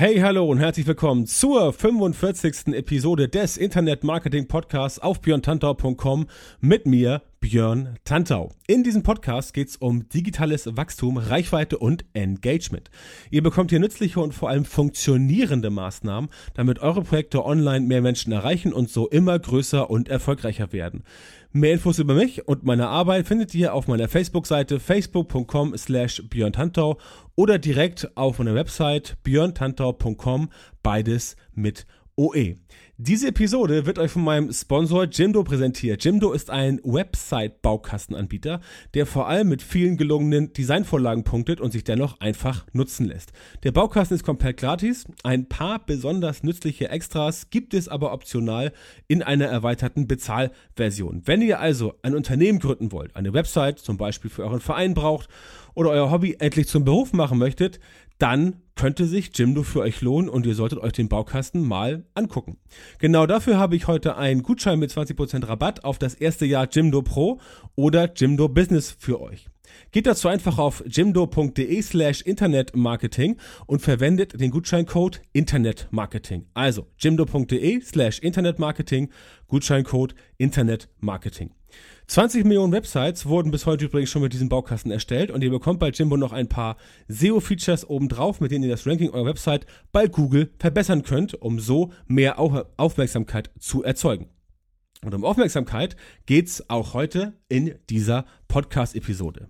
Hey, hallo und herzlich willkommen zur 45. Episode des Internet Marketing Podcasts auf björntantau.com mit mir, Björn Tantau. In diesem Podcast geht es um digitales Wachstum, Reichweite und Engagement. Ihr bekommt hier nützliche und vor allem funktionierende Maßnahmen, damit eure Projekte online mehr Menschen erreichen und so immer größer und erfolgreicher werden. Mehr Infos über mich und meine Arbeit findet ihr auf meiner Facebook-Seite facebook.com slash björntantau oder direkt auf meiner Website björntantau.com, beides mit OE. Diese Episode wird euch von meinem Sponsor Jimdo präsentiert. Jimdo ist ein Website-Baukastenanbieter, der vor allem mit vielen gelungenen Designvorlagen punktet und sich dennoch einfach nutzen lässt. Der Baukasten ist komplett gratis. Ein paar besonders nützliche Extras gibt es aber optional in einer erweiterten Bezahlversion. Wenn ihr also ein Unternehmen gründen wollt, eine Website zum Beispiel für euren Verein braucht oder euer Hobby endlich zum Beruf machen möchtet, dann könnte sich Jimdo für euch lohnen und ihr solltet euch den Baukasten mal angucken. Genau dafür habe ich heute einen Gutschein mit 20% Rabatt auf das erste Jahr Jimdo Pro oder Jimdo Business für euch. Geht dazu einfach auf jimdo.de slash internetmarketing und verwendet den Gutscheincode Internetmarketing. Also jimdo.de slash internetmarketing, Gutscheincode Internetmarketing. 20 Millionen Websites wurden bis heute übrigens schon mit diesem Baukasten erstellt und ihr bekommt bei Jimbo noch ein paar SEO-Features obendrauf, mit denen ihr das Ranking eurer Website bei Google verbessern könnt, um so mehr Aufmerksamkeit zu erzeugen. Und um Aufmerksamkeit geht's auch heute in dieser Podcast-Episode.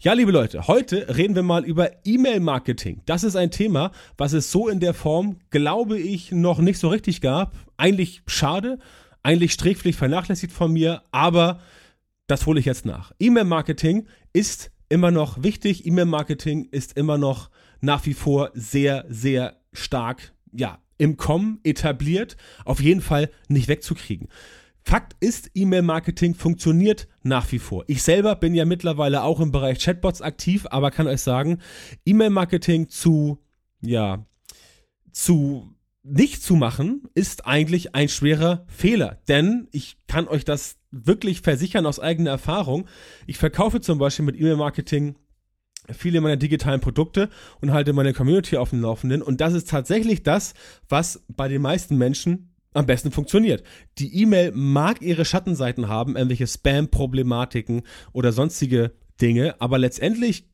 Ja, liebe Leute, heute reden wir mal über E-Mail-Marketing. Das ist ein Thema, was es so in der Form, glaube ich, noch nicht so richtig gab. Eigentlich schade, eigentlich sträflich vernachlässigt von mir, aber das hole ich jetzt nach. E-Mail-Marketing ist immer noch wichtig. E-Mail-Marketing ist immer noch nach wie vor sehr, sehr stark, ja, im Kommen etabliert. Auf jeden Fall nicht wegzukriegen. Fakt ist, E-Mail-Marketing funktioniert nach wie vor. Ich selber bin ja mittlerweile auch im Bereich Chatbots aktiv, aber kann euch sagen, E-Mail-Marketing zu, ja, zu nicht zu machen, ist eigentlich ein schwerer Fehler. Denn ich kann euch das wirklich versichern aus eigener Erfahrung. Ich verkaufe zum Beispiel mit E-Mail-Marketing viele meiner digitalen Produkte und halte meine Community auf dem Laufenden. Und das ist tatsächlich das, was bei den meisten Menschen am besten funktioniert. Die E-Mail mag ihre Schattenseiten haben, irgendwelche Spam-Problematiken oder sonstige Dinge, aber letztendlich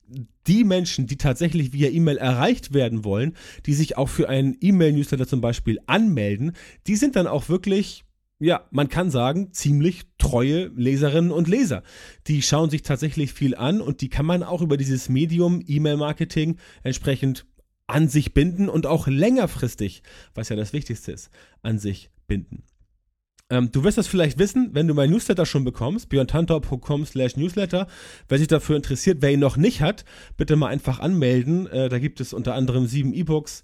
die Menschen, die tatsächlich via E-Mail erreicht werden wollen, die sich auch für einen E-Mail-Newsletter zum Beispiel anmelden, die sind dann auch wirklich ja, man kann sagen, ziemlich treue Leserinnen und Leser. Die schauen sich tatsächlich viel an und die kann man auch über dieses Medium E-Mail-Marketing entsprechend an sich binden und auch längerfristig, was ja das Wichtigste ist, an sich binden. Ähm, du wirst das vielleicht wissen, wenn du mein Newsletter schon bekommst, björntantau.com slash newsletter. Wer sich dafür interessiert, wer ihn noch nicht hat, bitte mal einfach anmelden. Äh, da gibt es unter anderem sieben E-Books,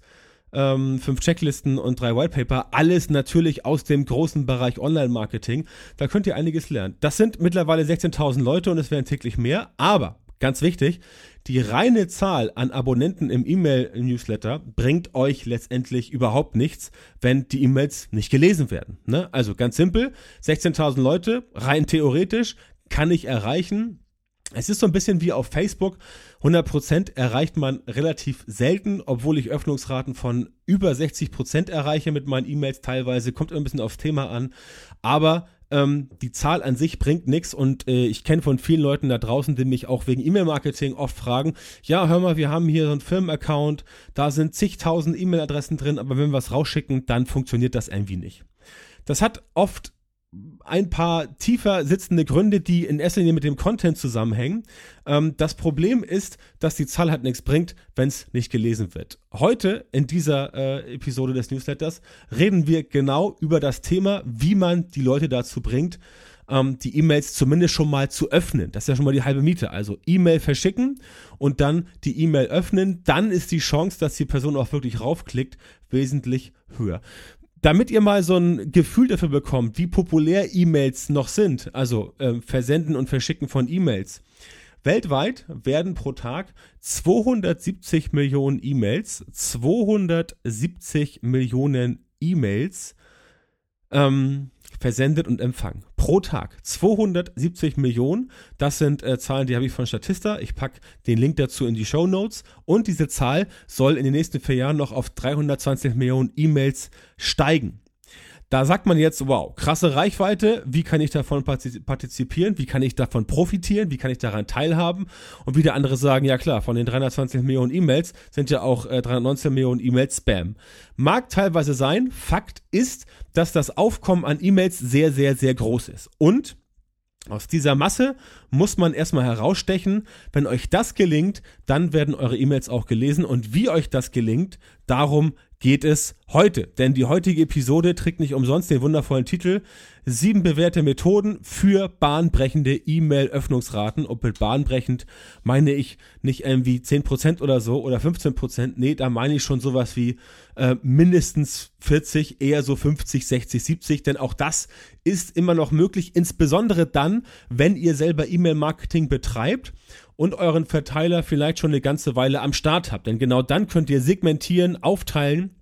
ähm, fünf Checklisten und drei Whitepaper. Alles natürlich aus dem großen Bereich Online-Marketing. Da könnt ihr einiges lernen. Das sind mittlerweile 16.000 Leute und es werden täglich mehr. Aber Ganz wichtig, die reine Zahl an Abonnenten im E-Mail-Newsletter bringt euch letztendlich überhaupt nichts, wenn die E-Mails nicht gelesen werden. Ne? Also ganz simpel, 16.000 Leute, rein theoretisch, kann ich erreichen. Es ist so ein bisschen wie auf Facebook. 100% erreicht man relativ selten, obwohl ich Öffnungsraten von über 60% erreiche mit meinen E-Mails teilweise. Kommt ein bisschen aufs Thema an. Aber ähm, die Zahl an sich bringt nichts und äh, ich kenne von vielen Leuten da draußen, die mich auch wegen E-Mail-Marketing oft fragen, ja, hör mal, wir haben hier so einen Firmenaccount, da sind zigtausend E-Mail-Adressen drin, aber wenn wir was rausschicken, dann funktioniert das irgendwie nicht. Das hat oft ein paar tiefer sitzende Gründe, die in erster Linie mit dem Content zusammenhängen. Ähm, das Problem ist, dass die Zahl halt nichts bringt, wenn es nicht gelesen wird. Heute in dieser äh, Episode des Newsletters reden wir genau über das Thema, wie man die Leute dazu bringt, ähm, die E-Mails zumindest schon mal zu öffnen. Das ist ja schon mal die halbe Miete. Also E-Mail verschicken und dann die E-Mail öffnen. Dann ist die Chance, dass die Person auch wirklich raufklickt, wesentlich höher. Damit ihr mal so ein Gefühl dafür bekommt, wie populär E-Mails noch sind, also äh, Versenden und Verschicken von E-Mails. Weltweit werden pro Tag 270 Millionen E-Mails, 270 Millionen E-Mails ähm, versendet und empfangen. Pro Tag. 270 Millionen. Das sind äh, Zahlen, die habe ich von Statista. Ich packe den Link dazu in die Show Notes. Und diese Zahl soll in den nächsten vier Jahren noch auf 320 Millionen E-Mails steigen. Da sagt man jetzt, wow, krasse Reichweite, wie kann ich davon partizipieren, wie kann ich davon profitieren, wie kann ich daran teilhaben und wieder andere sagen, ja klar, von den 320 Millionen E-Mails sind ja auch äh, 319 Millionen E-Mails Spam. Mag teilweise sein, Fakt ist, dass das Aufkommen an E-Mails sehr, sehr, sehr groß ist. Und aus dieser Masse muss man erstmal herausstechen. Wenn euch das gelingt, dann werden eure E-Mails auch gelesen. Und wie euch das gelingt, darum geht es heute. Denn die heutige Episode trägt nicht umsonst den wundervollen Titel Sieben bewährte Methoden für bahnbrechende E-Mail-Öffnungsraten. Und mit bahnbrechend meine ich nicht irgendwie 10% oder so oder 15%. Nee, da meine ich schon sowas wie äh, mindestens 40, eher so 50, 60, 70. Denn auch das ist immer noch möglich, insbesondere dann, wenn ihr selber E-Mail-Marketing betreibt und euren Verteiler vielleicht schon eine ganze Weile am Start habt. Denn genau dann könnt ihr segmentieren, aufteilen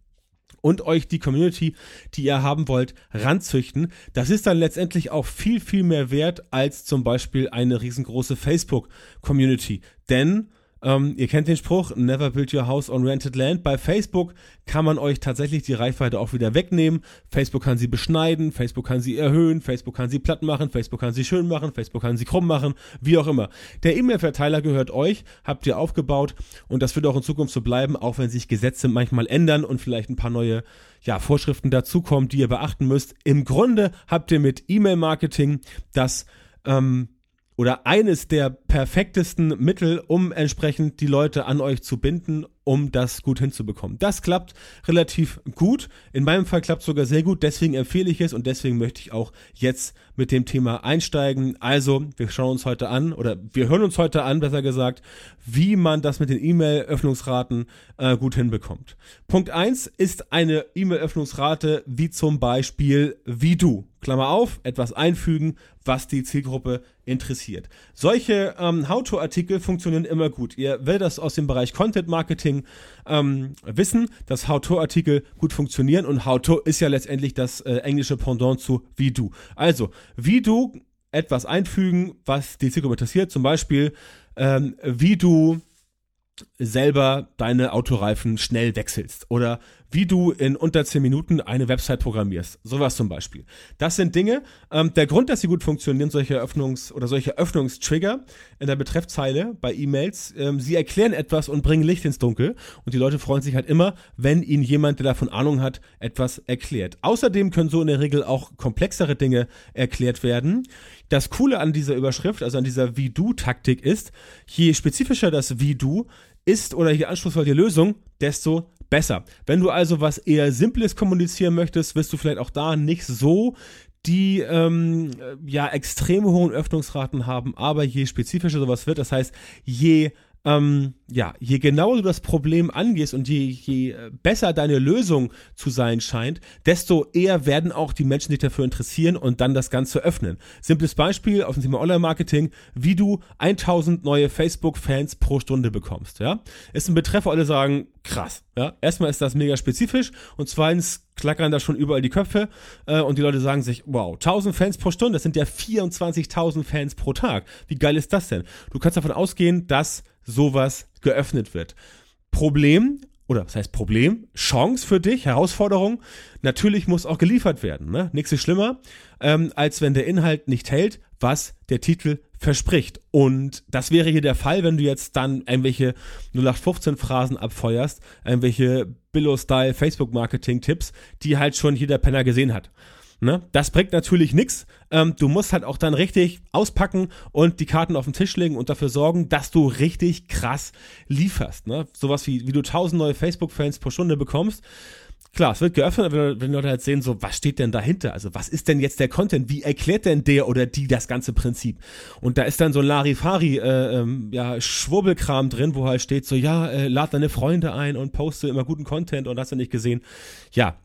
und euch die Community, die ihr haben wollt, ranzüchten. Das ist dann letztendlich auch viel, viel mehr wert als zum Beispiel eine riesengroße Facebook-Community. Denn ähm, ihr kennt den Spruch, never build your house on rented land. Bei Facebook kann man euch tatsächlich die Reichweite auch wieder wegnehmen. Facebook kann sie beschneiden, Facebook kann sie erhöhen, Facebook kann sie platt machen, Facebook kann sie schön machen, Facebook kann sie krumm machen, wie auch immer. Der E-Mail-Verteiler gehört euch, habt ihr aufgebaut und das wird auch in Zukunft so bleiben, auch wenn sich Gesetze manchmal ändern und vielleicht ein paar neue ja, Vorschriften dazukommen, die ihr beachten müsst. Im Grunde habt ihr mit E-Mail-Marketing das ähm, oder eines der perfektesten Mittel, um entsprechend die Leute an euch zu binden, um das gut hinzubekommen. Das klappt relativ gut. In meinem Fall klappt es sogar sehr gut. Deswegen empfehle ich es und deswegen möchte ich auch jetzt mit dem Thema einsteigen. Also, wir schauen uns heute an oder wir hören uns heute an, besser gesagt, wie man das mit den E-Mail-Öffnungsraten äh, gut hinbekommt. Punkt eins ist eine E-Mail-Öffnungsrate wie zum Beispiel wie du. Klammer auf, etwas einfügen, was die Zielgruppe interessiert. Solche ähm, How-to-Artikel funktionieren immer gut. Ihr werdet das aus dem Bereich Content Marketing ähm, wissen, dass How-to-Artikel gut funktionieren und How-to ist ja letztendlich das äh, englische Pendant zu wie du. Also, wie du etwas einfügen, was die Zielgruppe interessiert, zum Beispiel ähm, wie du selber deine Autoreifen schnell wechselst oder wie du in unter 10 Minuten eine Website programmierst. Sowas zum Beispiel. Das sind Dinge. Ähm, der Grund, dass sie gut funktionieren, solche Öffnungs- oder solche Öffnungstrigger in der Betreffzeile bei E-Mails, ähm, sie erklären etwas und bringen Licht ins Dunkel. Und die Leute freuen sich halt immer, wenn ihnen jemand, der davon Ahnung hat, etwas erklärt. Außerdem können so in der Regel auch komplexere Dinge erklärt werden. Das Coole an dieser Überschrift, also an dieser Wie-Du-Taktik ist, je spezifischer das Wie-Du ist oder je anspruchsvoller die Lösung, desto besser. Wenn du also was eher Simples kommunizieren möchtest, wirst du vielleicht auch da nicht so die ähm, ja extrem hohen Öffnungsraten haben, aber je spezifischer sowas wird, das heißt, je ähm, ja, je genauer du das Problem angehst und je, je besser deine Lösung zu sein scheint, desto eher werden auch die Menschen sich dafür interessieren und dann das Ganze öffnen. Simples Beispiel aus dem Thema Online-Marketing, wie du 1000 neue Facebook-Fans pro Stunde bekommst, ja. Ist ein Betreff, alle sagen, krass, ja. Erstmal ist das mega spezifisch und zweitens klackern da schon überall die Köpfe äh, und die Leute sagen sich, wow, 1000 Fans pro Stunde, das sind ja 24.000 Fans pro Tag. Wie geil ist das denn? Du kannst davon ausgehen, dass sowas geöffnet wird. Problem, oder was heißt Problem? Chance für dich, Herausforderung. Natürlich muss auch geliefert werden. Ne? Nichts ist schlimmer, ähm, als wenn der Inhalt nicht hält, was der Titel verspricht. Und das wäre hier der Fall, wenn du jetzt dann irgendwelche 0815 Phrasen abfeuerst, irgendwelche Billo-Style Facebook-Marketing-Tipps, die halt schon jeder Penner gesehen hat. Ne? Das bringt natürlich nichts. Ähm, du musst halt auch dann richtig auspacken und die Karten auf den Tisch legen und dafür sorgen, dass du richtig krass lieferst. Ne? Sowas wie, wie du 1000 neue Facebook-Fans pro Stunde bekommst. Klar, es wird geöffnet, wenn, wenn Leute halt sehen, so, was steht denn dahinter? Also, was ist denn jetzt der Content? Wie erklärt denn der oder die das ganze Prinzip? Und da ist dann so Larifari, äh, ähm, ja, Schwurbelkram drin, wo halt steht so, ja, äh, lad deine Freunde ein und poste immer guten Content und hast du nicht gesehen. Ja,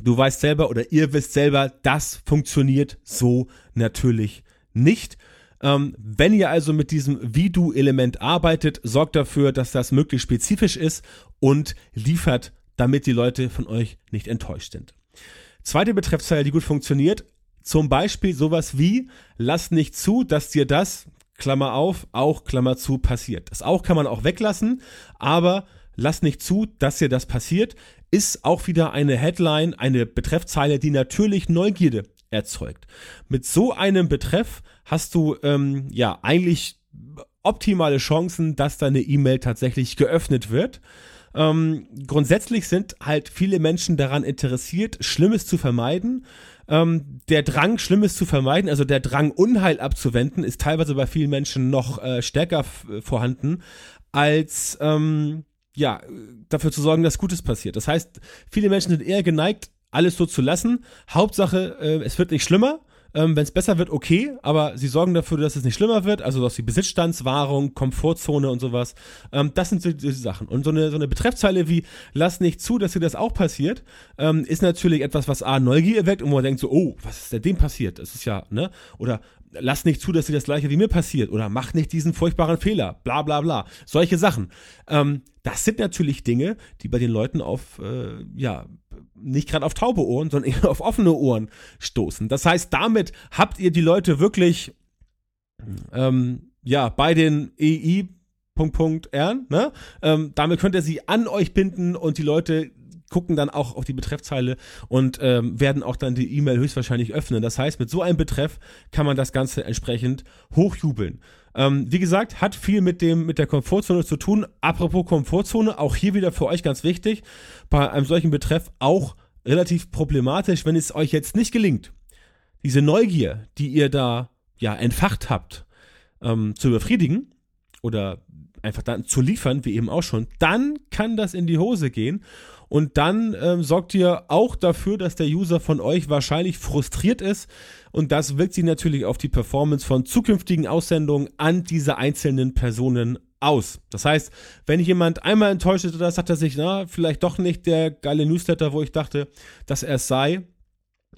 du weißt selber oder ihr wisst selber, das funktioniert so natürlich nicht. Ähm, wenn ihr also mit diesem Wie-Du-Element arbeitet, sorgt dafür, dass das möglichst spezifisch ist und liefert, damit die Leute von euch nicht enttäuscht sind. Zweite Betreffzeile, die gut funktioniert, zum Beispiel sowas wie, lass nicht zu, dass dir das, Klammer auf, auch Klammer zu, passiert. Das auch kann man auch weglassen, aber lass nicht zu, dass dir das passiert, ist auch wieder eine Headline, eine Betreffzeile, die natürlich Neugierde erzeugt. Mit so einem Betreff hast du ähm, ja eigentlich optimale Chancen, dass deine E-Mail tatsächlich geöffnet wird. Ähm, grundsätzlich sind halt viele Menschen daran interessiert, Schlimmes zu vermeiden. Ähm, der Drang, Schlimmes zu vermeiden, also der Drang, Unheil abzuwenden, ist teilweise bei vielen Menschen noch äh, stärker vorhanden, als ähm, ja, dafür zu sorgen, dass Gutes passiert. Das heißt, viele Menschen sind eher geneigt, alles so zu lassen. Hauptsache, äh, es wird nicht schlimmer. Ähm, Wenn es besser wird, okay, aber sie sorgen dafür, dass es nicht schlimmer wird, also dass die Besitzstandswahrung, Komfortzone und sowas. Ähm, das sind so die Sachen. Und so eine, so eine Betreffzeile wie lass nicht zu, dass dir das auch passiert, ähm, ist natürlich etwas, was A, Neugier erweckt und wo man denkt so, oh, was ist denn dem passiert? Das ist ja, ne? Oder lass nicht zu, dass dir das gleiche wie mir passiert oder mach nicht diesen furchtbaren Fehler, bla bla bla. Solche Sachen. Ähm, das sind natürlich Dinge, die bei den Leuten auf, äh, ja, nicht gerade auf taube Ohren, sondern eher auf offene Ohren stoßen. Das heißt, damit habt ihr die Leute wirklich, ähm, ja, bei den EI Punkt, Punkt, R, ne? Ähm, damit könnt ihr sie an euch binden und die Leute gucken dann auch auf die Betreffzeile und ähm, werden auch dann die E-Mail höchstwahrscheinlich öffnen. Das heißt, mit so einem Betreff kann man das Ganze entsprechend hochjubeln. Ähm, wie gesagt, hat viel mit dem mit der Komfortzone zu tun. Apropos Komfortzone, auch hier wieder für euch ganz wichtig, bei einem solchen Betreff auch relativ problematisch, wenn es euch jetzt nicht gelingt, diese Neugier, die ihr da ja entfacht habt, ähm, zu befriedigen oder einfach dann zu liefern, wie eben auch schon, dann kann das in die Hose gehen und dann ähm, sorgt ihr auch dafür, dass der User von euch wahrscheinlich frustriert ist. Und das wirkt sich natürlich auf die Performance von zukünftigen Aussendungen an diese einzelnen Personen aus. Das heißt, wenn jemand einmal enttäuscht ist oder sagt er sich, na, vielleicht doch nicht der geile Newsletter, wo ich dachte, dass er es sei,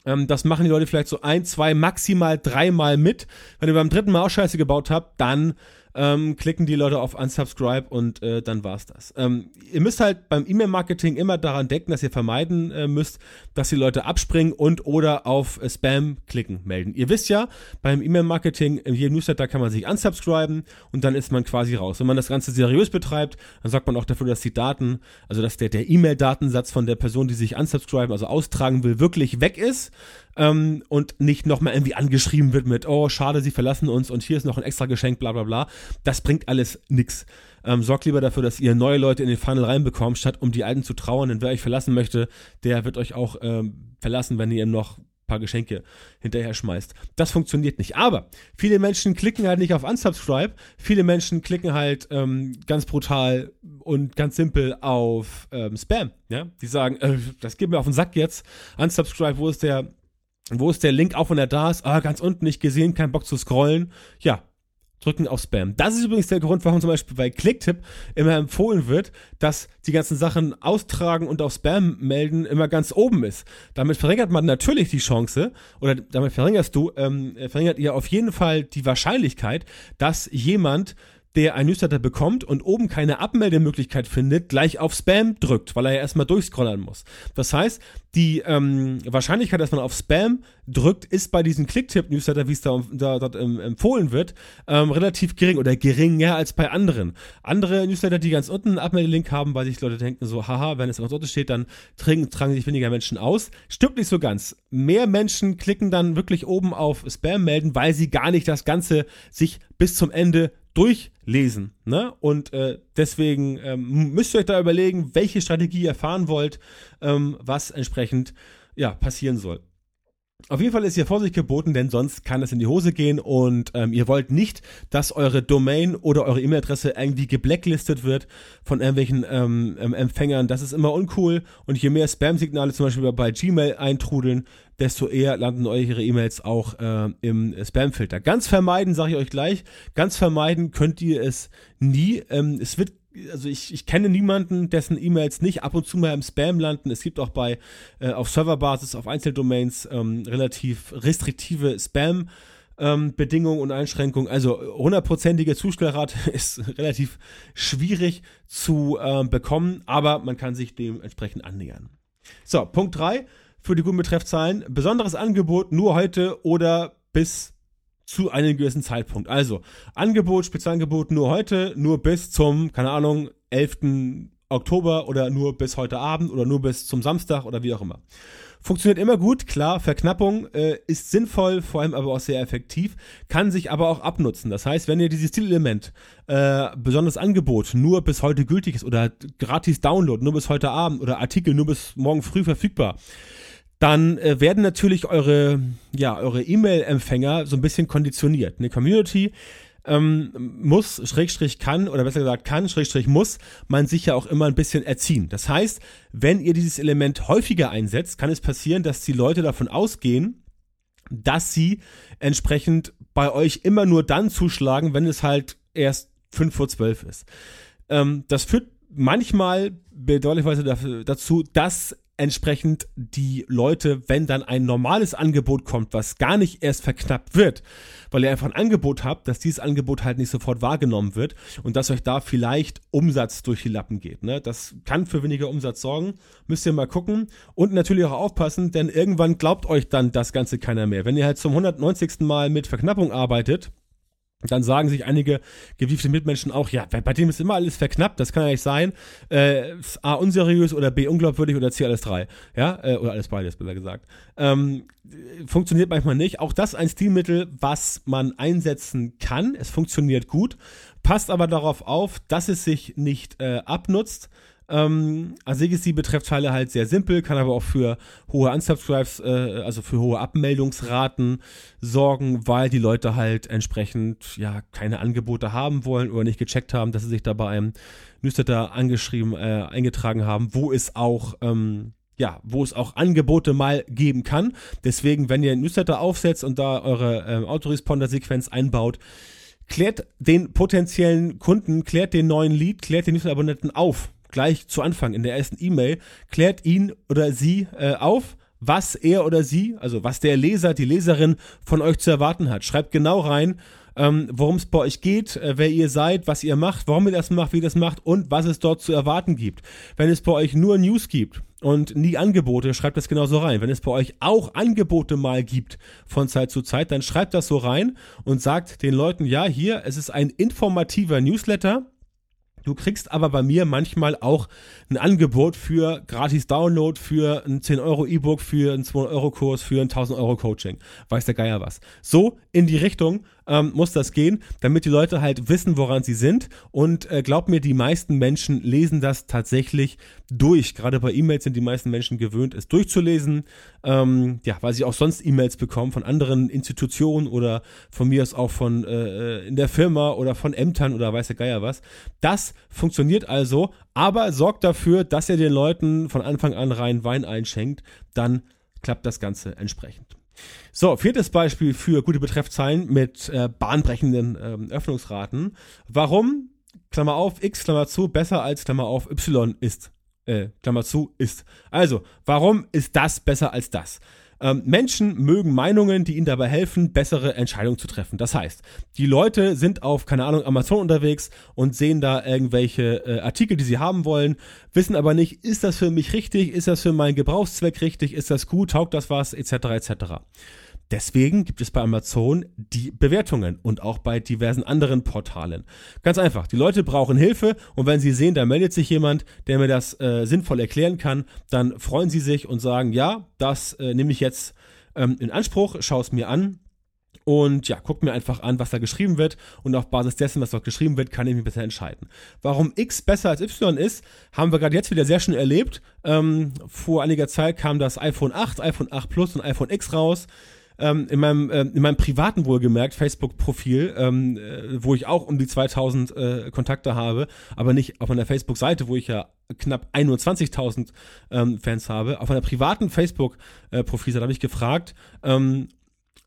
ähm, das machen die Leute vielleicht so ein, zwei, maximal dreimal mit. Wenn ihr beim dritten Mal auch Scheiße gebaut habt, dann ähm, klicken die Leute auf Unsubscribe und äh, dann war's das. Ähm, ihr müsst halt beim E-Mail-Marketing immer daran denken, dass ihr vermeiden äh, müsst, dass die Leute abspringen und oder auf äh, Spam klicken melden. Ihr wisst ja, beim E-Mail-Marketing, in jedem Newsletter kann man sich unsubscriben und dann ist man quasi raus. Wenn man das Ganze seriös betreibt, dann sorgt man auch dafür, dass die Daten, also dass der, der E-Mail-Datensatz von der Person, die sich unsubscriben, also austragen will, wirklich weg ist ähm, und nicht nochmal irgendwie angeschrieben wird mit, oh, schade, sie verlassen uns und hier ist noch ein extra Geschenk, bla bla bla. Das bringt alles nix. Ähm, sorgt lieber dafür, dass ihr neue Leute in den Funnel reinbekommt, statt um die alten zu trauern. Denn wer euch verlassen möchte, der wird euch auch ähm, verlassen, wenn ihr ihm noch paar Geschenke hinterher schmeißt. Das funktioniert nicht. Aber viele Menschen klicken halt nicht auf Unsubscribe. Viele Menschen klicken halt ähm, ganz brutal und ganz simpel auf ähm, Spam. Ja, die sagen, äh, das geht mir auf den Sack jetzt. Unsubscribe, wo ist der wo ist der Link, auch wenn er da ist? Ah, ganz unten nicht gesehen, kein Bock zu scrollen. Ja, drücken auf Spam. Das ist übrigens der Grund, warum zum Beispiel bei Clicktip immer empfohlen wird, dass die ganzen Sachen austragen und auf Spam melden immer ganz oben ist. Damit verringert man natürlich die Chance, oder damit verringerst du, ähm, verringert ihr auf jeden Fall die Wahrscheinlichkeit, dass jemand der ein Newsletter bekommt und oben keine Abmeldemöglichkeit findet, gleich auf Spam drückt, weil er ja erstmal durchscrollen muss. Das heißt, die ähm, Wahrscheinlichkeit, dass man auf Spam drückt, ist bei diesen Clicktip-Newsletter, wie es da, da dort ähm, empfohlen wird, ähm, relativ gering oder geringer als bei anderen. Andere Newsletter, die ganz unten einen Abmeldelink haben, weil sich Leute denken so, haha, wenn es ganz unten steht, dann tragen, tragen sich weniger Menschen aus. Stimmt nicht so ganz. Mehr Menschen klicken dann wirklich oben auf Spam melden, weil sie gar nicht das Ganze sich bis zum Ende durchlesen. Ne? Und äh, deswegen ähm, müsst ihr euch da überlegen, welche Strategie ihr fahren wollt, ähm, was entsprechend ja, passieren soll. Auf jeden Fall ist hier Vorsicht geboten, denn sonst kann es in die Hose gehen und ähm, ihr wollt nicht, dass eure Domain oder eure E-Mail-Adresse irgendwie geblacklistet wird von irgendwelchen ähm, ähm, Empfängern. Das ist immer uncool und je mehr Spam-Signale zum Beispiel bei Gmail eintrudeln, desto eher landen eure E-Mails auch äh, im Spam-Filter. Ganz vermeiden, sage ich euch gleich, ganz vermeiden könnt ihr es nie. Ähm, es wird also ich, ich kenne niemanden, dessen E-Mails nicht ab und zu mal im Spam landen. Es gibt auch bei äh, auf Serverbasis, auf Einzeldomains ähm, relativ restriktive Spam. Ähm, Bedingungen und Einschränkungen. Also hundertprozentige Zustellrate ist relativ schwierig zu ähm, bekommen, aber man kann sich dementsprechend annähern. So, Punkt 3 für die guten Betreffzahlen. Besonderes Angebot nur heute oder bis zu einem gewissen Zeitpunkt. Also, Angebot, Spezialangebot nur heute, nur bis zum, keine Ahnung, 11. Oktober oder nur bis heute Abend oder nur bis zum Samstag oder wie auch immer. Funktioniert immer gut, klar, Verknappung äh, ist sinnvoll, vor allem aber auch sehr effektiv, kann sich aber auch abnutzen. Das heißt, wenn ihr dieses Stilelement, äh, besonders Angebot, nur bis heute gültig ist oder gratis Download, nur bis heute Abend oder Artikel nur bis morgen früh verfügbar, dann äh, werden natürlich eure, ja, eure E-Mail-Empfänger so ein bisschen konditioniert. Eine Community ähm, muss, Schrägstrich kann, oder besser gesagt kann, Schrägstrich muss, man sich ja auch immer ein bisschen erziehen. Das heißt, wenn ihr dieses Element häufiger einsetzt, kann es passieren, dass die Leute davon ausgehen, dass sie entsprechend bei euch immer nur dann zuschlagen, wenn es halt erst fünf vor zwölf ist. Ähm, das führt manchmal bedauerlicherweise dazu, dass entsprechend die Leute, wenn dann ein normales Angebot kommt, was gar nicht erst verknappt wird, weil ihr einfach ein Angebot habt, dass dieses Angebot halt nicht sofort wahrgenommen wird und dass euch da vielleicht Umsatz durch die Lappen geht. Ne? Das kann für weniger Umsatz sorgen. Müsst ihr mal gucken und natürlich auch aufpassen, denn irgendwann glaubt euch dann das Ganze keiner mehr. Wenn ihr halt zum 190. Mal mit Verknappung arbeitet, dann sagen sich einige gewiefte Mitmenschen auch, ja, bei dem ist immer alles verknappt, das kann ja nicht sein. Äh, A, unseriös oder B, unglaubwürdig oder C, alles drei. Ja, äh, oder alles beides, besser gesagt. Ähm, funktioniert manchmal nicht. Auch das ein Stilmittel, was man einsetzen kann. Es funktioniert gut, passt aber darauf auf, dass es sich nicht äh, abnutzt ähm, an sich ist die Betreffzeile halt sehr simpel, kann aber auch für hohe Unsubscribes, äh, also für hohe Abmeldungsraten sorgen, weil die Leute halt entsprechend ja keine Angebote haben wollen oder nicht gecheckt haben, dass sie sich da bei einem Newsletter angeschrieben, äh, eingetragen haben, wo es auch ähm, ja, wo es auch Angebote mal geben kann. Deswegen, wenn ihr ein Newsletter aufsetzt und da eure ähm, Autoresponder-Sequenz einbaut, klärt den potenziellen Kunden, klärt den neuen Lead, klärt den Newsletter-Abonnenten auf gleich zu Anfang in der ersten E-Mail, klärt ihn oder sie äh, auf, was er oder sie, also was der Leser, die Leserin von euch zu erwarten hat. Schreibt genau rein, ähm, worum es bei euch geht, äh, wer ihr seid, was ihr macht, warum ihr das macht, wie ihr das macht und was es dort zu erwarten gibt. Wenn es bei euch nur News gibt und nie Angebote, schreibt das genauso rein. Wenn es bei euch auch Angebote mal gibt von Zeit zu Zeit, dann schreibt das so rein und sagt den Leuten, ja, hier, es ist ein informativer Newsletter Du kriegst aber bei mir manchmal auch ein Angebot für gratis Download, für ein 10 Euro E-Book, für einen 2 Euro Kurs, für ein 1000 Euro Coaching. Weiß der Geier was. So in die Richtung ähm, muss das gehen, damit die Leute halt wissen, woran sie sind. Und äh, glaub mir, die meisten Menschen lesen das tatsächlich durch. Gerade bei E-Mails sind die meisten Menschen gewöhnt, es durchzulesen. Ähm, ja, weil sie auch sonst E-Mails bekommen von anderen Institutionen oder von mir aus auch von äh, äh, in der Firma oder von Ämtern oder weiß der Geier was. Das funktioniert also, aber sorgt dafür, dass ihr den Leuten von Anfang an rein Wein einschenkt, dann klappt das Ganze entsprechend. So, viertes Beispiel für gute Betreffzeilen mit äh, bahnbrechenden ähm, Öffnungsraten. Warum, Klammer auf, x, Klammer zu, besser als, Klammer auf, y ist. Äh, Klammer zu, ist. Also, warum ist das besser als das? Ähm, Menschen mögen Meinungen, die ihnen dabei helfen, bessere Entscheidungen zu treffen. Das heißt, die Leute sind auf, keine Ahnung, Amazon unterwegs und sehen da irgendwelche äh, Artikel, die sie haben wollen, wissen aber nicht, ist das für mich richtig, ist das für meinen Gebrauchszweck richtig, ist das gut, taugt das was, etc. etc. Deswegen gibt es bei Amazon die Bewertungen und auch bei diversen anderen Portalen. Ganz einfach, die Leute brauchen Hilfe und wenn sie sehen, da meldet sich jemand, der mir das äh, sinnvoll erklären kann, dann freuen sie sich und sagen, ja, das äh, nehme ich jetzt ähm, in Anspruch, schau es mir an. Und ja, guck mir einfach an, was da geschrieben wird. Und auf Basis dessen, was dort geschrieben wird, kann ich mich besser entscheiden. Warum X besser als Y ist, haben wir gerade jetzt wieder sehr schön erlebt. Ähm, vor einiger Zeit kam das iPhone 8, iPhone 8 Plus und iPhone X raus ähm, in, meinem, äh, in meinem privaten wohlgemerkt Facebook-Profil, ähm, äh, wo ich auch um die 2000 äh, Kontakte habe, aber nicht auf meiner Facebook-Seite, wo ich ja knapp 21.000 ähm, Fans habe. Auf einer privaten Facebook-Profilseite habe ich gefragt, ähm,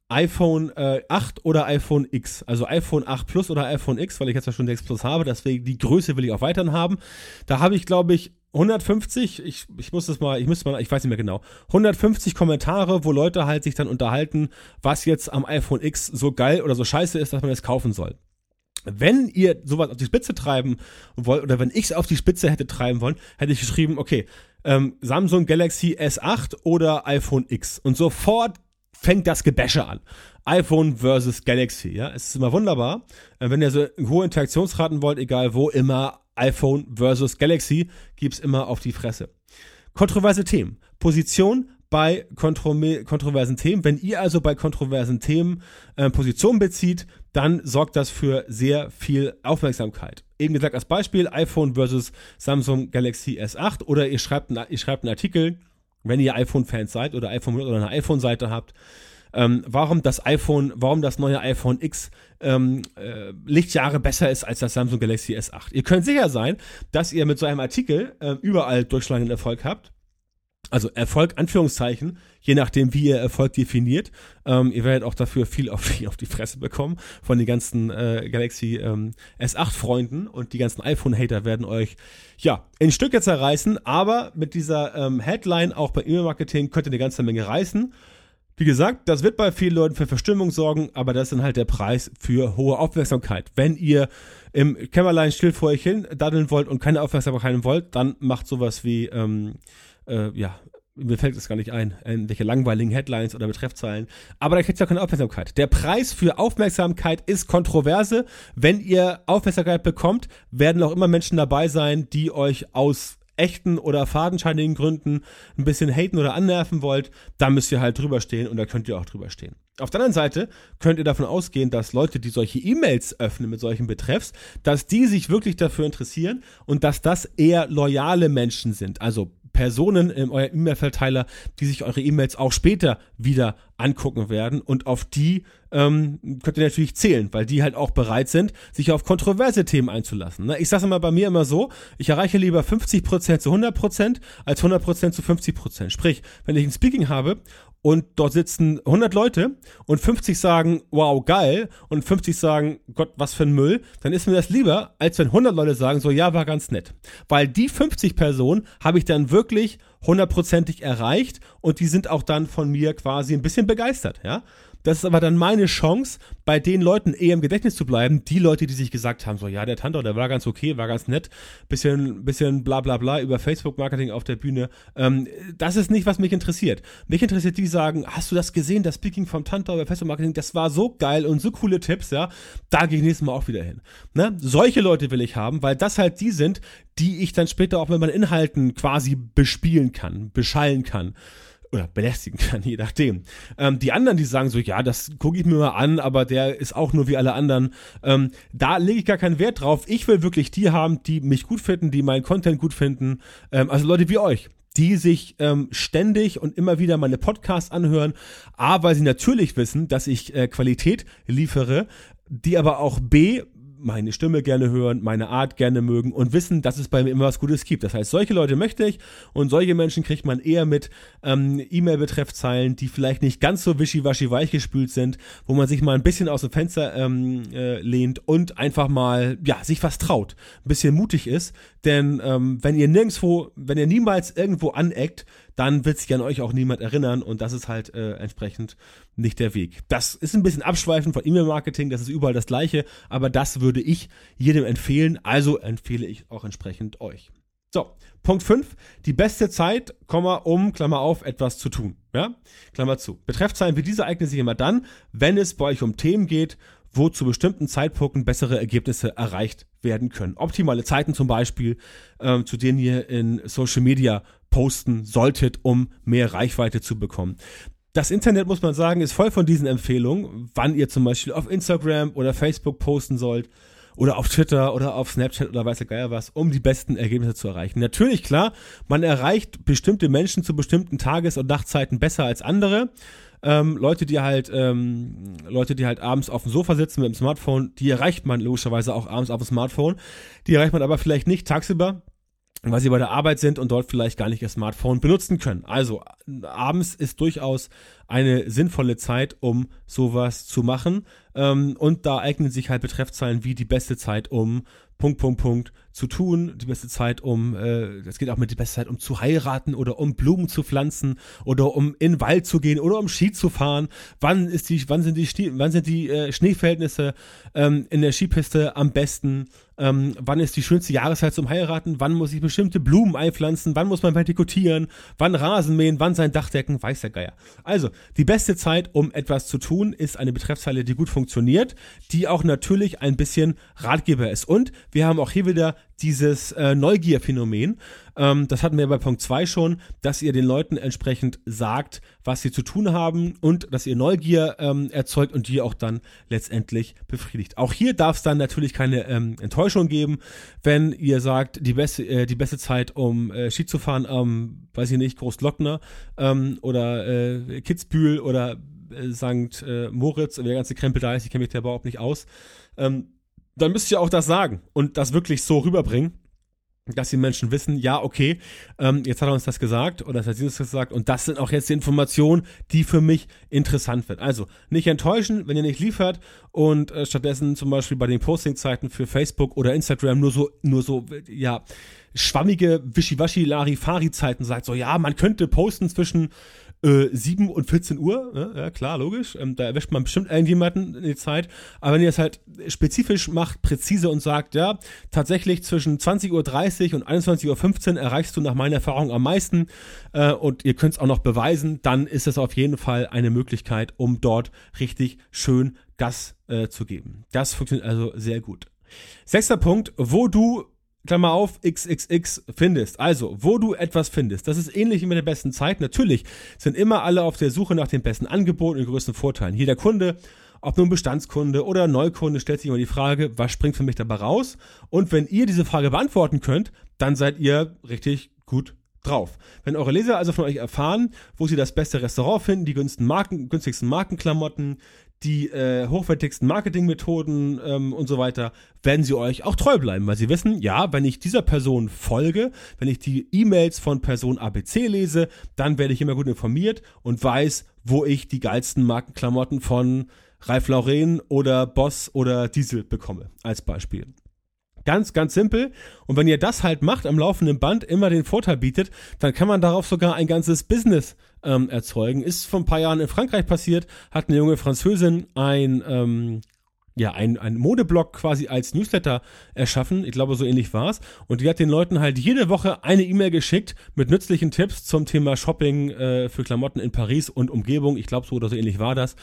iPhone äh, 8 oder iPhone X. Also iPhone 8 Plus oder iPhone X, weil ich jetzt ja schon 6 Plus habe, deswegen die Größe will ich auch weiterhin haben. Da habe ich, glaube ich, 150, ich, ich muss das mal, ich müsste mal, ich weiß nicht mehr genau, 150 Kommentare, wo Leute halt sich dann unterhalten, was jetzt am iPhone X so geil oder so scheiße ist, dass man es kaufen soll. Wenn ihr sowas auf die Spitze treiben wollt, oder wenn ich es auf die Spitze hätte treiben wollen, hätte ich geschrieben, okay, ähm, Samsung Galaxy S8 oder iPhone X. Und sofort fängt das Gebäsche an. iPhone versus Galaxy, ja. Es ist immer wunderbar. Äh, wenn ihr so hohe Interaktionsraten wollt, egal wo, immer iPhone versus Galaxy, gibt's immer auf die Fresse. Kontroverse Themen. Position bei kontro kontroversen Themen. Wenn ihr also bei kontroversen Themen äh, Position bezieht, dann sorgt das für sehr viel Aufmerksamkeit. Eben gesagt als Beispiel iPhone versus Samsung Galaxy S8 oder ihr schreibt, ihr schreibt einen Artikel, wenn ihr iPhone-Fans seid oder iPhone oder eine iPhone-Seite habt, ähm, warum das iPhone, warum das neue iPhone X ähm, äh, Lichtjahre besser ist als das Samsung Galaxy S8. Ihr könnt sicher sein, dass ihr mit so einem Artikel äh, überall durchschlagenden Erfolg habt. Also Erfolg, Anführungszeichen, je nachdem, wie ihr Erfolg definiert. Ähm, ihr werdet auch dafür viel auf die, auf die Fresse bekommen von den ganzen äh, Galaxy ähm, S8-Freunden und die ganzen iPhone-Hater werden euch ja in Stücke zerreißen, aber mit dieser ähm, Headline auch bei E-Mail-Marketing könnt ihr eine ganze Menge reißen. Wie gesagt, das wird bei vielen Leuten für Verstimmung sorgen, aber das ist dann halt der Preis für hohe Aufmerksamkeit. Wenn ihr im Kämmerlein still vor euch hin daddeln wollt und keine Aufmerksamkeit wollt, dann macht sowas wie ähm, äh, ja, mir fällt es gar nicht ein, welche langweiligen Headlines oder Betreffzeilen. Aber da kriegt ihr auch keine Aufmerksamkeit. Der Preis für Aufmerksamkeit ist Kontroverse. Wenn ihr Aufmerksamkeit bekommt, werden auch immer Menschen dabei sein, die euch aus echten oder fadenscheinigen Gründen ein bisschen haten oder annerven wollt, da müsst ihr halt drüber stehen und da könnt ihr auch drüber stehen. Auf der anderen Seite könnt ihr davon ausgehen, dass Leute, die solche E-Mails öffnen mit solchen Betreffs, dass die sich wirklich dafür interessieren und dass das eher loyale Menschen sind. Also Personen in eurem E-Mail-Verteiler, die sich eure E-Mails auch später wieder angucken werden und auf die ähm, könnt ihr natürlich zählen, weil die halt auch bereit sind, sich auf kontroverse Themen einzulassen. Ne? Ich sage immer bei mir immer so, ich erreiche lieber 50% zu 100% als 100% zu 50%. Sprich, wenn ich ein Speaking habe und dort sitzen 100 Leute und 50 sagen, wow, geil und 50 sagen, Gott, was für ein Müll, dann ist mir das lieber, als wenn 100 Leute sagen, so, ja, war ganz nett. Weil die 50 Personen habe ich dann wirklich hundertprozentig erreicht und die sind auch dann von mir quasi ein bisschen begeistert, ja. Das ist aber dann meine Chance, bei den Leuten eher im Gedächtnis zu bleiben. Die Leute, die sich gesagt haben, so, ja, der Tantor, der war ganz okay, war ganz nett, bisschen, bisschen bla bla bla über Facebook-Marketing auf der Bühne. Ähm, das ist nicht, was mich interessiert. Mich interessiert die, sagen, hast du das gesehen, das Speaking vom Tantor über Facebook-Marketing, das war so geil und so coole Tipps, ja. Da gehe ich nächstes Mal auch wieder hin. Ne? Solche Leute will ich haben, weil das halt die sind, die ich dann später auch mit meinen Inhalten quasi bespielen kann, beschallen kann oder belästigen kann, je nachdem. Ähm, die anderen, die sagen so, ja, das gucke ich mir mal an, aber der ist auch nur wie alle anderen. Ähm, da lege ich gar keinen Wert drauf. Ich will wirklich die haben, die mich gut finden, die meinen Content gut finden. Ähm, also Leute wie euch die sich ähm, ständig und immer wieder meine Podcasts anhören, A, weil sie natürlich wissen, dass ich äh, Qualität liefere, die aber auch B, meine Stimme gerne hören, meine Art gerne mögen und wissen, dass es bei mir immer was Gutes gibt. Das heißt, solche Leute möchte ich und solche Menschen kriegt man eher mit ähm, E-Mail-Betreffzeilen, die vielleicht nicht ganz so wischiwaschi weichgespült sind, wo man sich mal ein bisschen aus dem Fenster ähm, äh, lehnt und einfach mal, ja, sich was traut, ein bisschen mutig ist. Denn ähm, wenn ihr nirgendwo, wenn ihr niemals irgendwo aneckt, dann wird sich an euch auch niemand erinnern und das ist halt äh, entsprechend nicht der Weg. Das ist ein bisschen abschweifend von E-Mail-Marketing, das ist überall das gleiche, aber das würde ich jedem empfehlen, also empfehle ich auch entsprechend euch. So, Punkt 5, die beste Zeit, um, Klammer auf, etwas zu tun. Ja, Klammer zu. Betreffzeilen wie diese eignen sich immer dann, wenn es bei euch um Themen geht, wo zu bestimmten Zeitpunkten bessere Ergebnisse erreicht werden können. Optimale Zeiten zum Beispiel, ähm, zu denen ihr in Social Media posten solltet, um mehr Reichweite zu bekommen. Das Internet, muss man sagen, ist voll von diesen Empfehlungen, wann ihr zum Beispiel auf Instagram oder Facebook posten sollt oder auf Twitter oder auf Snapchat oder weiß der Geier was, um die besten Ergebnisse zu erreichen. Natürlich, klar, man erreicht bestimmte Menschen zu bestimmten Tages- und Nachtzeiten besser als andere. Ähm, Leute, die halt, ähm, Leute, die halt abends auf dem Sofa sitzen mit dem Smartphone, die erreicht man logischerweise auch abends auf dem Smartphone. Die erreicht man aber vielleicht nicht tagsüber weil sie bei der Arbeit sind und dort vielleicht gar nicht ihr Smartphone benutzen können. Also abends ist durchaus eine sinnvolle Zeit, um sowas zu machen. Ähm, und da eignen sich halt Betreffzeilen wie die beste Zeit, um Punkt, Punkt, Punkt zu tun. Die beste Zeit, um, äh, geht auch mit die beste Zeit, um zu heiraten oder um Blumen zu pflanzen oder um in den Wald zu gehen oder um Ski zu fahren. Wann ist die, wann sind die, wann sind die äh, Schneeverhältnisse ähm, in der Skipiste am besten? Ähm, wann ist die schönste Jahreszeit zum Heiraten? Wann muss ich bestimmte Blumen einpflanzen? Wann muss man vertikutieren? Wann Rasen mähen? Wann sein Dach decken? Weiß der Geier. Also, die beste Zeit, um etwas zu tun, ist eine Betreffzeile, die gut funktioniert, die auch natürlich ein bisschen Ratgeber ist. Und wir haben auch hier wieder dieses äh, Neugierphänomen. Ähm, das hatten wir bei Punkt 2 schon, dass ihr den Leuten entsprechend sagt, was sie zu tun haben und dass ihr Neugier ähm, erzeugt und die auch dann letztendlich befriedigt. Auch hier darf es dann natürlich keine ähm, Enttäuschung geben, wenn ihr sagt, die beste, äh, die beste Zeit, um äh, Ski zu fahren, ähm, weiß ich nicht, Großglockner ähm, oder äh, Kitzbühel oder äh, St. Äh, Moritz und der ganze Krempel da ist, ich kenne mich da überhaupt nicht aus. Ähm, dann müsst ihr auch das sagen und das wirklich so rüberbringen, dass die Menschen wissen, ja, okay, ähm, jetzt hat er uns das gesagt oder das hat das gesagt und das sind auch jetzt die Informationen, die für mich interessant wird. Also nicht enttäuschen, wenn ihr nicht liefert und äh, stattdessen zum Beispiel bei den Postingzeiten für Facebook oder Instagram nur so, nur so, ja, schwammige Wischiwaschi-Larifari-Zeiten sagt, so ja, man könnte posten zwischen äh, 7 und 14 Uhr, ne? ja klar, logisch, ähm, da erwischt man bestimmt irgendjemanden in die Zeit, aber wenn ihr es halt spezifisch macht, präzise und sagt, ja, tatsächlich zwischen 20.30 Uhr und 21.15 Uhr erreichst du nach meiner Erfahrung am meisten äh, und ihr könnt es auch noch beweisen, dann ist es auf jeden Fall eine Möglichkeit, um dort richtig schön Gas äh, zu geben. Das funktioniert also sehr gut. Sechster Punkt, wo du Klammer auf, XXX findest. Also, wo du etwas findest. Das ist ähnlich wie mit der besten Zeit. Natürlich sind immer alle auf der Suche nach den besten Angeboten und größten Vorteilen. Jeder Kunde, ob nun Bestandskunde oder Neukunde, stellt sich immer die Frage, was springt für mich dabei raus? Und wenn ihr diese Frage beantworten könnt, dann seid ihr richtig gut drauf. Wenn eure Leser also von euch erfahren, wo sie das beste Restaurant finden, die günstigsten, Marken, günstigsten Markenklamotten, die äh, hochwertigsten Marketingmethoden ähm, und so weiter, werden sie euch auch treu bleiben, weil sie wissen, ja, wenn ich dieser Person folge, wenn ich die E-Mails von Person ABC lese, dann werde ich immer gut informiert und weiß, wo ich die geilsten Markenklamotten von Ralph Lauren oder Boss oder Diesel bekomme, als Beispiel. Ganz, ganz simpel. Und wenn ihr das halt macht am laufenden Band, immer den Vorteil bietet, dann kann man darauf sogar ein ganzes Business ähm, erzeugen. Ist vor ein paar Jahren in Frankreich passiert, hat eine junge Französin ein, ähm, ja, ein, ein Modeblog quasi als Newsletter erschaffen. Ich glaube, so ähnlich war's. Und die hat den Leuten halt jede Woche eine E-Mail geschickt mit nützlichen Tipps zum Thema Shopping äh, für Klamotten in Paris und Umgebung. Ich glaube, so oder so ähnlich war das.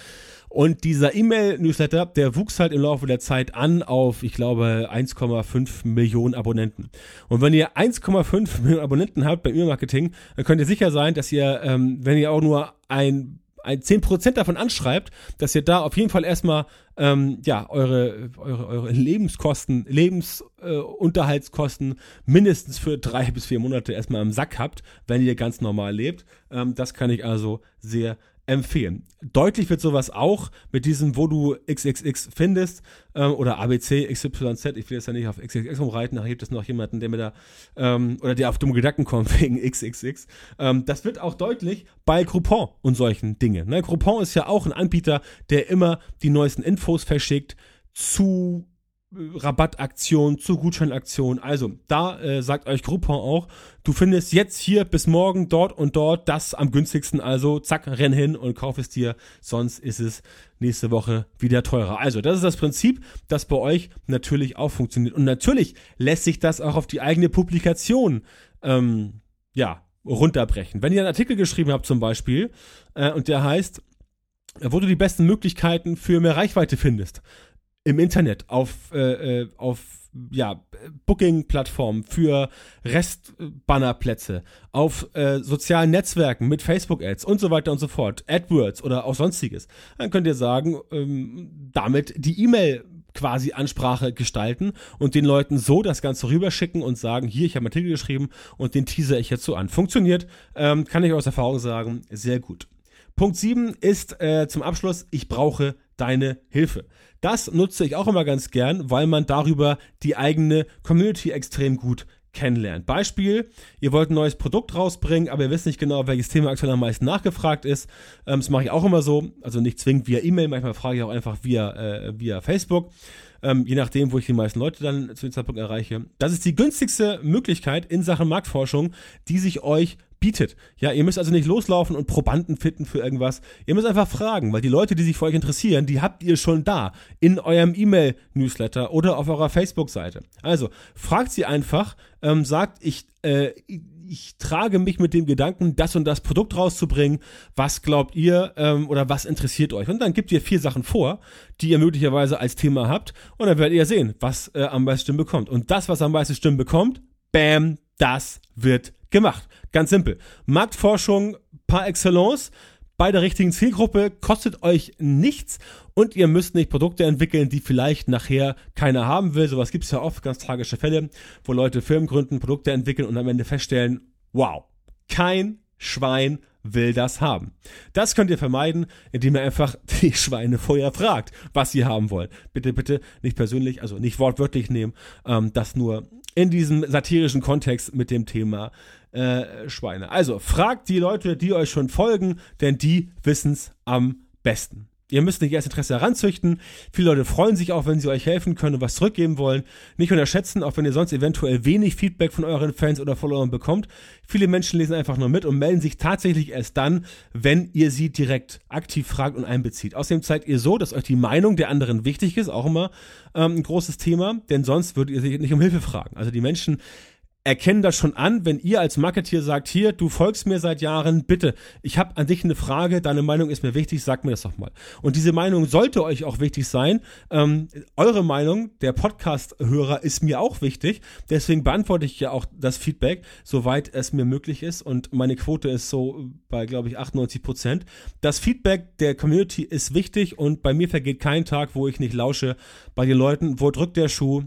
Und dieser E-Mail-Newsletter, der wuchs halt im Laufe der Zeit an auf, ich glaube, 1,5 Millionen Abonnenten. Und wenn ihr 1,5 Millionen Abonnenten habt beim E-Mail-Marketing, dann könnt ihr sicher sein, dass ihr, ähm, wenn ihr auch nur ein ein 10% davon anschreibt, dass ihr da auf jeden Fall erstmal ähm, ja, eure, eure, eure Lebenskosten, Lebensunterhaltskosten äh, mindestens für drei bis vier Monate erstmal im Sack habt, wenn ihr ganz normal lebt. Ähm, das kann ich also sehr empfehlen. Deutlich wird sowas auch mit diesem, wo du XXX findest ähm, oder ABC XYZ. Ich will jetzt ja nicht auf XXX rumreiten, da gibt es noch jemanden, der mir da ähm, oder der auf dumme Gedanken kommt wegen XXX. Ähm, das wird auch deutlich bei Groupon und solchen Dingen. Ne? Groupon ist ja auch ein Anbieter, der immer die neuesten Infos verschickt zu Rabattaktion, zu Gutscheinaktion. Also, da äh, sagt euch Groupon auch, du findest jetzt hier bis morgen dort und dort das am günstigsten. Also, zack, renn hin und kauf es dir. Sonst ist es nächste Woche wieder teurer. Also, das ist das Prinzip, das bei euch natürlich auch funktioniert. Und natürlich lässt sich das auch auf die eigene Publikation, ähm, ja, runterbrechen. Wenn ihr einen Artikel geschrieben habt zum Beispiel, äh, und der heißt, wo du die besten Möglichkeiten für mehr Reichweite findest, im Internet auf, äh, äh, auf ja, Booking-Plattformen für Restbannerplätze, auf äh, sozialen Netzwerken mit Facebook-Ads und so weiter und so fort, AdWords oder auch sonstiges, dann könnt ihr sagen, ähm, damit die E-Mail quasi Ansprache gestalten und den Leuten so das Ganze rüberschicken und sagen, hier, ich habe einen Artikel geschrieben und den teaser ich jetzt so an. Funktioniert, ähm, kann ich aus Erfahrung sagen, sehr gut. Punkt 7 ist äh, zum Abschluss, ich brauche deine Hilfe. Das nutze ich auch immer ganz gern, weil man darüber die eigene Community extrem gut kennenlernen. Beispiel, ihr wollt ein neues Produkt rausbringen, aber ihr wisst nicht genau, welches Thema aktuell am meisten nachgefragt ist. Ähm, das mache ich auch immer so, also nicht zwingend via E-Mail, manchmal frage ich auch einfach via, äh, via Facebook. Ähm, je nachdem, wo ich die meisten Leute dann zu dem Zeitpunkt erreiche. Das ist die günstigste Möglichkeit in Sachen Marktforschung, die sich euch bietet. Ja, ihr müsst also nicht loslaufen und Probanden finden für irgendwas. Ihr müsst einfach fragen, weil die Leute, die sich für euch interessieren, die habt ihr schon da in eurem E-Mail-Newsletter oder auf eurer Facebook-Seite. Also fragt sie einfach, ähm, sagt, ich, äh, ich trage mich mit dem Gedanken, das und das Produkt rauszubringen. Was glaubt ihr ähm, oder was interessiert euch? Und dann gibt ihr vier Sachen vor, die ihr möglicherweise als Thema habt. Und dann werdet ihr sehen, was äh, am meisten Stimmen bekommt. Und das, was am meisten Stimmen bekommt, bam, das wird gemacht. Ganz simpel. Marktforschung par excellence bei der richtigen Zielgruppe kostet euch nichts und ihr müsst nicht Produkte entwickeln, die vielleicht nachher keiner haben will. Sowas gibt es ja oft, ganz tragische Fälle, wo Leute Firmen gründen, Produkte entwickeln und am Ende feststellen, wow, kein Schwein will das haben. Das könnt ihr vermeiden, indem ihr einfach die Schweine vorher fragt, was sie haben wollen. Bitte, bitte nicht persönlich, also nicht wortwörtlich nehmen, ähm, das nur in diesem satirischen Kontext mit dem Thema äh, Schweine. Also fragt die Leute, die euch schon folgen, denn die wissen es am besten. Ihr müsst nicht erst Interesse heranzüchten. Viele Leute freuen sich auch, wenn sie euch helfen können und was zurückgeben wollen. Nicht unterschätzen, auch wenn ihr sonst eventuell wenig Feedback von euren Fans oder Followern bekommt. Viele Menschen lesen einfach nur mit und melden sich tatsächlich erst dann, wenn ihr sie direkt aktiv fragt und einbezieht. Außerdem zeigt ihr so, dass euch die Meinung der anderen wichtig ist, auch immer ähm, ein großes Thema, denn sonst würdet ihr sie nicht um Hilfe fragen. Also die Menschen erkennen das schon an, wenn ihr als Marketeer sagt, hier, du folgst mir seit Jahren, bitte, ich habe an dich eine Frage, deine Meinung ist mir wichtig, sag mir das doch mal. Und diese Meinung sollte euch auch wichtig sein. Ähm, eure Meinung, der Podcast-Hörer, ist mir auch wichtig. Deswegen beantworte ich ja auch das Feedback, soweit es mir möglich ist. Und meine Quote ist so bei, glaube ich, 98 Prozent. Das Feedback der Community ist wichtig und bei mir vergeht kein Tag, wo ich nicht lausche bei den Leuten, wo drückt der Schuh,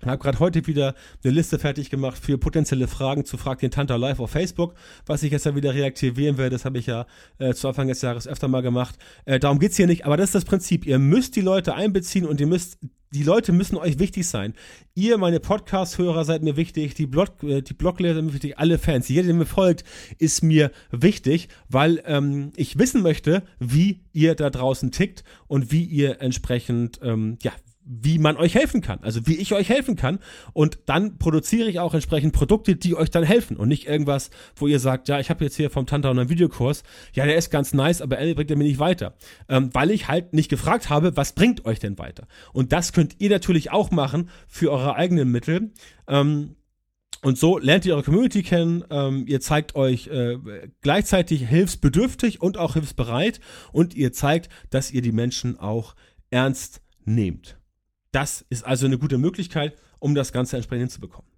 ich habe gerade heute wieder eine Liste fertig gemacht für potenzielle Fragen zu Frag den Tanta live auf Facebook, was ich jetzt ja wieder reaktivieren werde. Das habe ich ja äh, zu Anfang des Jahres öfter mal gemacht. Äh, darum geht's hier nicht, aber das ist das Prinzip. Ihr müsst die Leute einbeziehen und ihr müsst die Leute müssen euch wichtig sein. Ihr, meine Podcast-Hörer, seid mir wichtig, die, Blog, äh, die Blogleser sind mir wichtig, alle Fans. Jeder, der mir folgt, ist mir wichtig, weil ähm, ich wissen möchte, wie ihr da draußen tickt und wie ihr entsprechend, ähm, ja, wie man euch helfen kann, also wie ich euch helfen kann. Und dann produziere ich auch entsprechend Produkte, die euch dann helfen und nicht irgendwas, wo ihr sagt, ja, ich habe jetzt hier vom Tanta einen Videokurs, ja, der ist ganz nice, aber er bringt er mir nicht weiter, ähm, weil ich halt nicht gefragt habe, was bringt euch denn weiter? Und das könnt ihr natürlich auch machen für eure eigenen Mittel. Ähm, und so lernt ihr eure Community kennen, ähm, ihr zeigt euch äh, gleichzeitig hilfsbedürftig und auch hilfsbereit und ihr zeigt, dass ihr die Menschen auch ernst nehmt. Das ist also eine gute Möglichkeit, um das Ganze entsprechend hinzubekommen.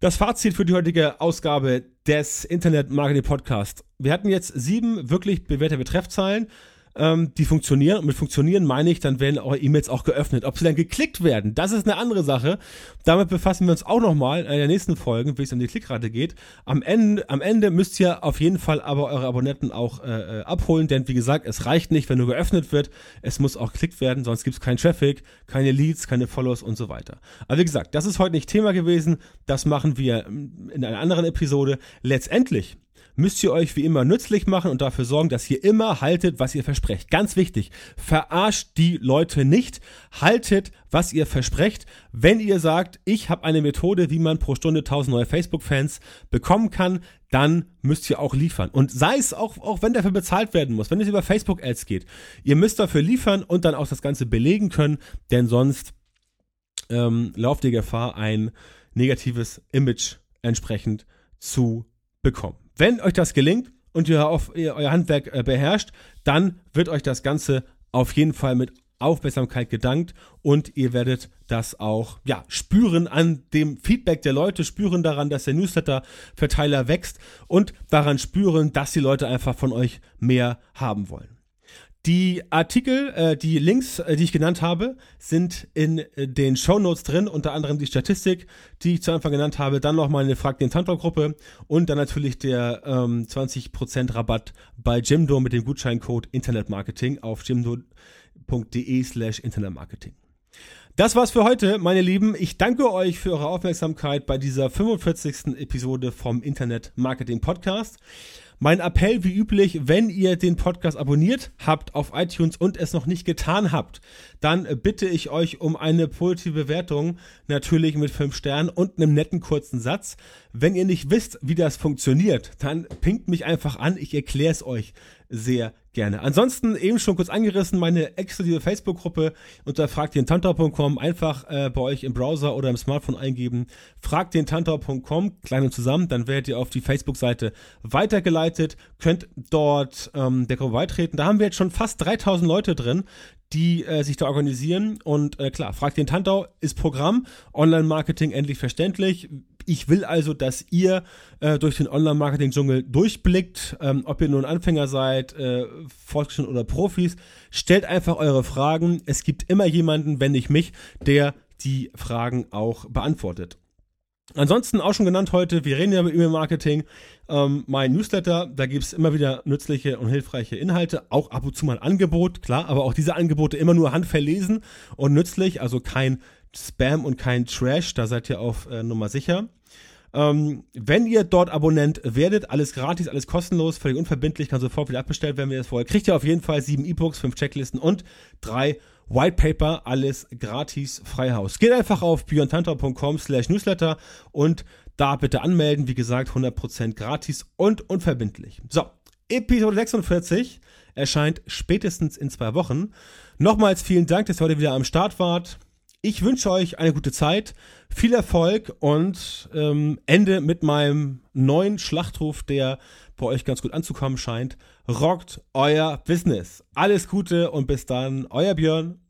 Das Fazit für die heutige Ausgabe des Internet Marketing Podcast. Wir hatten jetzt sieben wirklich bewährte Betreffzeilen ähm, die funktionieren. Und mit funktionieren meine ich, dann werden eure E-Mails auch geöffnet. Ob sie dann geklickt werden, das ist eine andere Sache. Damit befassen wir uns auch nochmal in einer der nächsten Folgen, wie es um die Klickrate geht. Am Ende, am Ende müsst ihr auf jeden Fall aber eure Abonnenten auch äh, äh abholen, denn wie gesagt, es reicht nicht, wenn nur geöffnet wird. Es muss auch geklickt werden, sonst gibt es keinen Traffic, keine Leads, keine Follows und so weiter. Aber wie gesagt, das ist heute nicht Thema gewesen. Das machen wir in einer anderen Episode. Letztendlich müsst ihr euch wie immer nützlich machen und dafür sorgen, dass ihr immer haltet, was ihr versprecht. Ganz wichtig, verarscht die Leute nicht, haltet, was ihr versprecht. Wenn ihr sagt, ich habe eine Methode, wie man pro Stunde 1000 neue Facebook-Fans bekommen kann, dann müsst ihr auch liefern. Und sei es auch, auch wenn dafür bezahlt werden muss, wenn es über Facebook-Ads geht, ihr müsst dafür liefern und dann auch das Ganze belegen können, denn sonst ähm, lauft ihr Gefahr, ein negatives Image entsprechend zu bekommen. Wenn euch das gelingt und ihr, auf, ihr euer Handwerk äh, beherrscht, dann wird euch das Ganze auf jeden Fall mit Aufmerksamkeit gedankt und ihr werdet das auch ja spüren an dem Feedback der Leute, spüren daran, dass der Newsletter-Verteiler wächst und daran spüren, dass die Leute einfach von euch mehr haben wollen. Die Artikel, äh, die Links, äh, die ich genannt habe, sind in äh, den Show Notes drin, unter anderem die Statistik, die ich zu Anfang genannt habe, dann nochmal eine Frag den Tantor-Gruppe und dann natürlich der ähm, 20% Rabatt bei Jimdo mit dem Gutscheincode Internetmarketing auf jimdo.de slash Internetmarketing. Das war's für heute, meine Lieben. Ich danke euch für eure Aufmerksamkeit bei dieser 45. Episode vom Internet Marketing Podcast. Mein Appell wie üblich, wenn ihr den Podcast abonniert habt auf iTunes und es noch nicht getan habt, dann bitte ich euch um eine positive Bewertung, natürlich mit 5 Sternen und einem netten kurzen Satz. Wenn ihr nicht wisst, wie das funktioniert, dann pinkt mich einfach an, ich erkläre es euch sehr gerne. Ansonsten eben schon kurz angerissen, meine exklusive Facebook-Gruppe unter fragdentantor.com einfach äh, bei euch im Browser oder im Smartphone eingeben. Fragdentantor.com, klein und zusammen, dann werdet ihr auf die Facebook-Seite weitergeleitet, könnt dort ähm, der Gruppe beitreten. Da haben wir jetzt schon fast 3000 Leute drin, die äh, sich da organisieren. Und äh, klar, Frag den Tantau ist Programm, Online-Marketing endlich verständlich. Ich will also, dass ihr äh, durch den Online-Marketing-Dschungel durchblickt, ähm, ob ihr nun Anfänger seid, äh, Fortgeschritten oder Profis. Stellt einfach eure Fragen. Es gibt immer jemanden, wenn nicht mich, der die Fragen auch beantwortet. Ansonsten auch schon genannt heute, wir reden ja über E-Mail-Marketing. Ähm, mein Newsletter, da gibt es immer wieder nützliche und hilfreiche Inhalte, auch ab und zu mal ein Angebot, klar, aber auch diese Angebote immer nur handverlesen und nützlich, also kein Spam und kein Trash, da seid ihr auf äh, Nummer sicher. Ähm, wenn ihr dort Abonnent werdet, alles gratis, alles kostenlos, völlig unverbindlich, kann sofort wieder abbestellt werden, wie ihr das vorher kriegt ihr auf jeden Fall sieben E-Books, fünf Checklisten und drei White Paper, alles gratis, Freihaus. Geht einfach auf björntantor.com slash newsletter und da bitte anmelden. Wie gesagt, 100% gratis und unverbindlich. So, Episode 46 erscheint spätestens in zwei Wochen. Nochmals vielen Dank, dass ihr heute wieder am Start wart. Ich wünsche euch eine gute Zeit, viel Erfolg und ähm, Ende mit meinem neuen Schlachtruf, der bei euch ganz gut anzukommen scheint. Rockt euer Business. Alles Gute und bis dann, euer Björn.